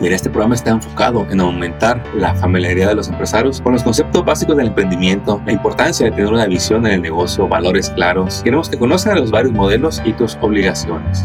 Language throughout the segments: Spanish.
Mira, este programa está enfocado en aumentar la familiaridad de los empresarios con los conceptos básicos del emprendimiento, la importancia de tener una visión en el negocio, valores claros. Queremos que conozcan los varios modelos y tus obligaciones.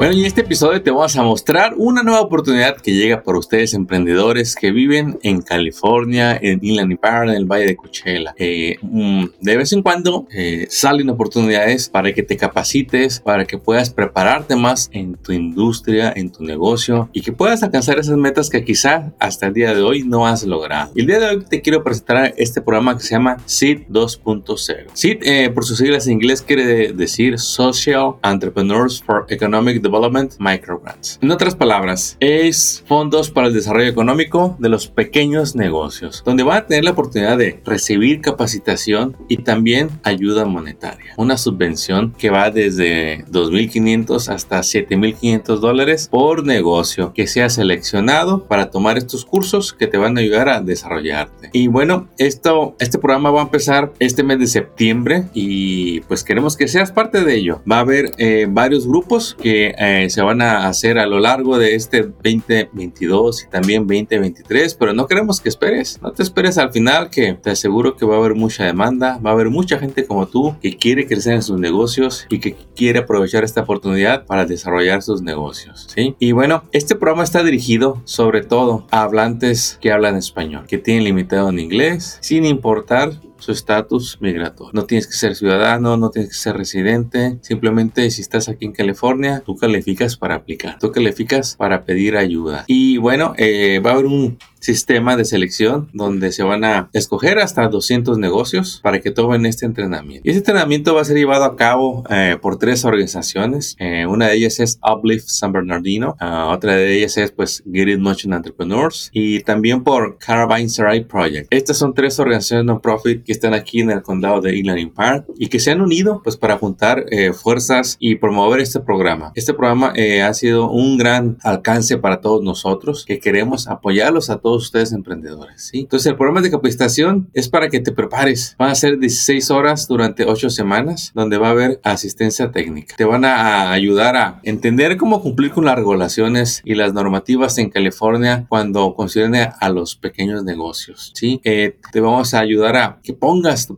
Bueno, y en este episodio te vamos a mostrar una nueva oportunidad que llega para ustedes emprendedores que viven en California, en Inland Empire, en el Valle de Coachella. Eh, mm, de vez en cuando eh, salen oportunidades para que te capacites, para que puedas prepararte más en tu industria, en tu negocio y que puedas alcanzar esas metas que quizá hasta el día de hoy no has logrado. El día de hoy te quiero presentar este programa que se llama SEED 2.0. SEED, eh, por sus siglas en inglés, quiere decir Social Entrepreneurs for Economic Development Development Microgrants. En otras palabras, es fondos para el desarrollo económico de los pequeños negocios, donde van a tener la oportunidad de recibir capacitación y también ayuda monetaria. Una subvención que va desde 2.500 hasta 7.500 dólares por negocio que sea seleccionado para tomar estos cursos que te van a ayudar a desarrollarte. Y bueno, esto, este programa va a empezar este mes de septiembre y pues queremos que seas parte de ello. Va a haber eh, varios grupos que eh, se van a hacer a lo largo de este 2022 y también 2023, pero no queremos que esperes, no te esperes al final que te aseguro que va a haber mucha demanda, va a haber mucha gente como tú que quiere crecer en sus negocios y que quiere aprovechar esta oportunidad para desarrollar sus negocios, ¿sí? Y bueno, este programa está dirigido sobre todo a hablantes que hablan español, que tienen limitado en inglés, sin importar su estatus migratorio. No tienes que ser ciudadano, no tienes que ser residente, simplemente si estás aquí en California, tú calificas para aplicar, tú calificas para pedir ayuda. Y bueno, eh, va a haber un sistema de selección donde se van a escoger hasta 200 negocios para que tomen este entrenamiento. Y este entrenamiento va a ser llevado a cabo eh, por tres organizaciones. Eh, una de ellas es Uplift San Bernardino, ah, otra de ellas es pues Get It Motion Entrepreneurs y también por Carabine Sarai Project. Estas son tres organizaciones non-profit que están aquí en el condado de Inland Park y que se han unido pues para juntar eh, fuerzas y promover este programa. Este programa ha sido un gran alcance para todos nosotros que queremos apoyarlos a todos ustedes emprendedores. ¿sí? Entonces el programa de capacitación es para que te prepares. Van a ser 16 horas durante 8 semanas donde va a haber asistencia técnica. Te van a ayudar a entender cómo cumplir con las regulaciones y las normativas en California cuando concierne a los pequeños negocios. ¿sí? Eh, te vamos a ayudar a que pongas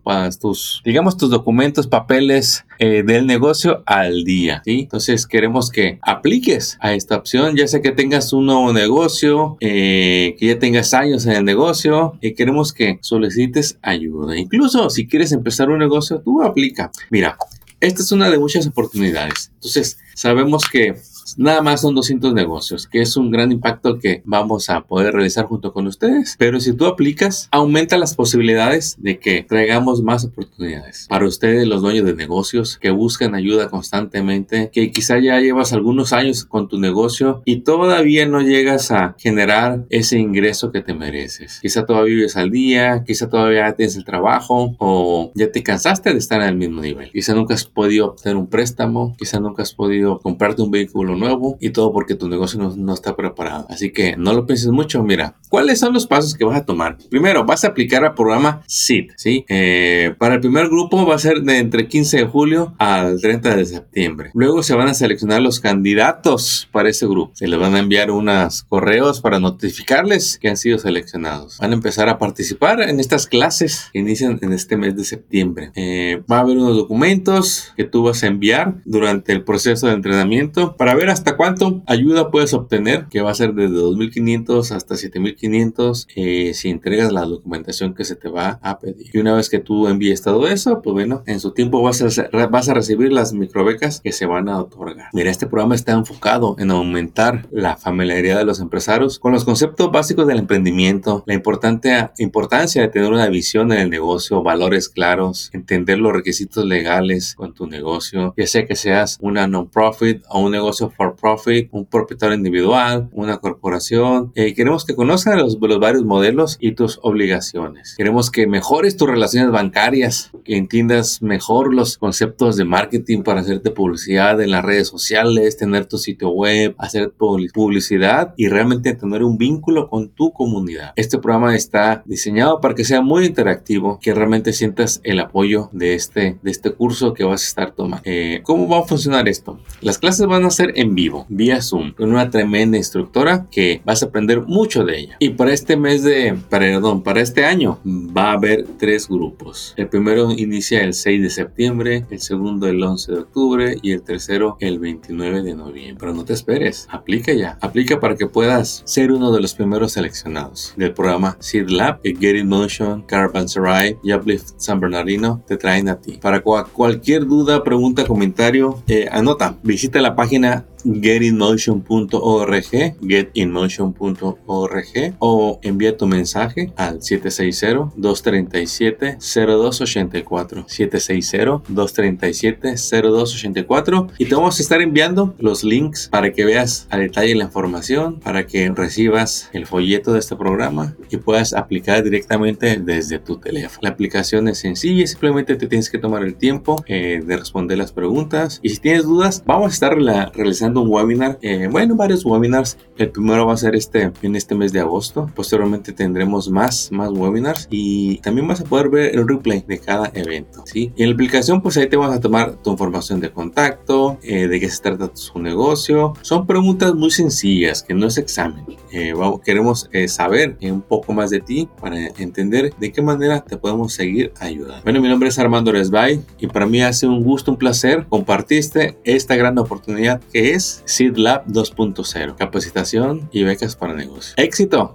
tus, digamos, tus documentos, papeles eh, del negocio al día. ¿sí? Entonces queremos que apliques a esta opción, ya sea que tengas un nuevo negocio, eh, que ya tengas años en el negocio y queremos que solicites ayuda. Incluso si quieres empezar un negocio, tú aplica. Mira, esta es una de muchas oportunidades. Entonces, sabemos que Nada más son 200 negocios, que es un gran impacto que vamos a poder realizar junto con ustedes. Pero si tú aplicas, aumenta las posibilidades de que traigamos más oportunidades. Para ustedes, los dueños de negocios que buscan ayuda constantemente, que quizá ya llevas algunos años con tu negocio y todavía no llegas a generar ese ingreso que te mereces. Quizá todavía vives al día, quizá todavía tienes el trabajo o ya te cansaste de estar el mismo nivel. Quizá nunca has podido obtener un préstamo, quizá nunca has podido comprarte un vehículo nuevo y todo porque tu negocio no, está preparado. Así que no lo pienses mucho. Mira, ¿cuáles son los pasos que vas a tomar? Primero, vas a aplicar al programa SID, ¿sí? Eh, para el primer grupo va a ser de entre 15 de julio al 30 de septiembre. Luego se van a seleccionar los candidatos para ese grupo. Se les van a enviar unos correos para notificarles que han sido seleccionados. Van a empezar a participar en estas clases que inician en este mes de septiembre. Eh, va a haber unos documentos que tú vas a enviar durante el proceso de entrenamiento para ver hasta cuánto ayuda puedes obtener, que va a ser desde 2.500 hasta 7.500 eh, si entregas la documentación que se te va a pedir. Y una vez que tú envíes todo eso, pues bueno, en su tiempo vas a, vas a recibir las microbecas que se van a otorgar. Mira, este programa está enfocado en aumentar la familiaridad de los empresarios con los conceptos básicos del emprendimiento, la importante, importancia de tener una visión en el negocio, valores claros, entender los requisitos legales con tu negocio, ya sea que seas una non-profit o un negocio for profit, un propietario individual, una corporación. Eh, queremos que conozcan los, los varios modelos y tus obligaciones. Queremos que mejores tus relaciones bancarias, que entiendas mejor los conceptos de marketing para hacerte publicidad en las redes sociales, tener tu sitio web, hacer publicidad y realmente tener un vínculo con tu comunidad. Este programa está diseñado para que sea muy interactivo, que realmente sientas el apoyo de este, de este curso que vas a estar tomando. Eh, ¿Cómo va a funcionar esto? Las clases van a ser en vivo, vía Zoom, con una tremenda instructora que vas a aprender mucho de ella. Y para este mes de, perdón, para este año va a haber tres grupos. El primero inicia el 6 de septiembre, el segundo el 11 de octubre y el tercero el 29 de noviembre. Pero no te esperes, aplica ya. Aplica para que puedas ser uno de los primeros seleccionados del programa Seed Lab, Get In Motion, Caravanserai y Uplift San Bernardino te traen a ti. Para cualquier duda, pregunta, comentario, eh, anota, visita la página getinmotion.org, getinmotion.org o envía tu mensaje al 760-237-0284, 760-237-0284 y te vamos a estar enviando los links para que veas a detalle la información, para que recibas el folleto de este programa y puedas aplicar directamente desde tu teléfono. La aplicación es sencilla, simplemente te tienes que tomar el tiempo eh, de responder las preguntas. Y si tienes dudas, vamos a estar realizando un webinar, eh, bueno, varios webinars. El primero va a ser este en este mes de agosto. Posteriormente tendremos más, más webinars y también vas a poder ver el replay de cada evento. ¿sí? Y en la aplicación, pues ahí te vas a tomar tu información de contacto, eh, de qué se trata su negocio. Son preguntas muy sencillas, que no es examen. Eh, queremos saber un poco más de ti para entender de qué manera te podemos seguir ayudando. Bueno, mi nombre es Armando Resbay y para mí hace un gusto, un placer compartiste esta gran oportunidad que es Seed Lab 2.0, capacitación y becas para negocios. ¡Éxito!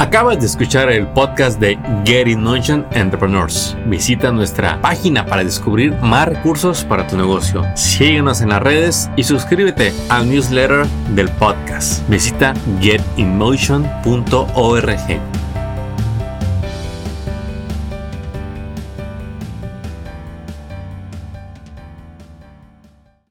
Acabas de escuchar el podcast de Get In Motion Entrepreneurs. Visita nuestra página para descubrir más recursos para tu negocio. Síguenos en las redes y suscríbete al newsletter del podcast. Visita getinmotion.org.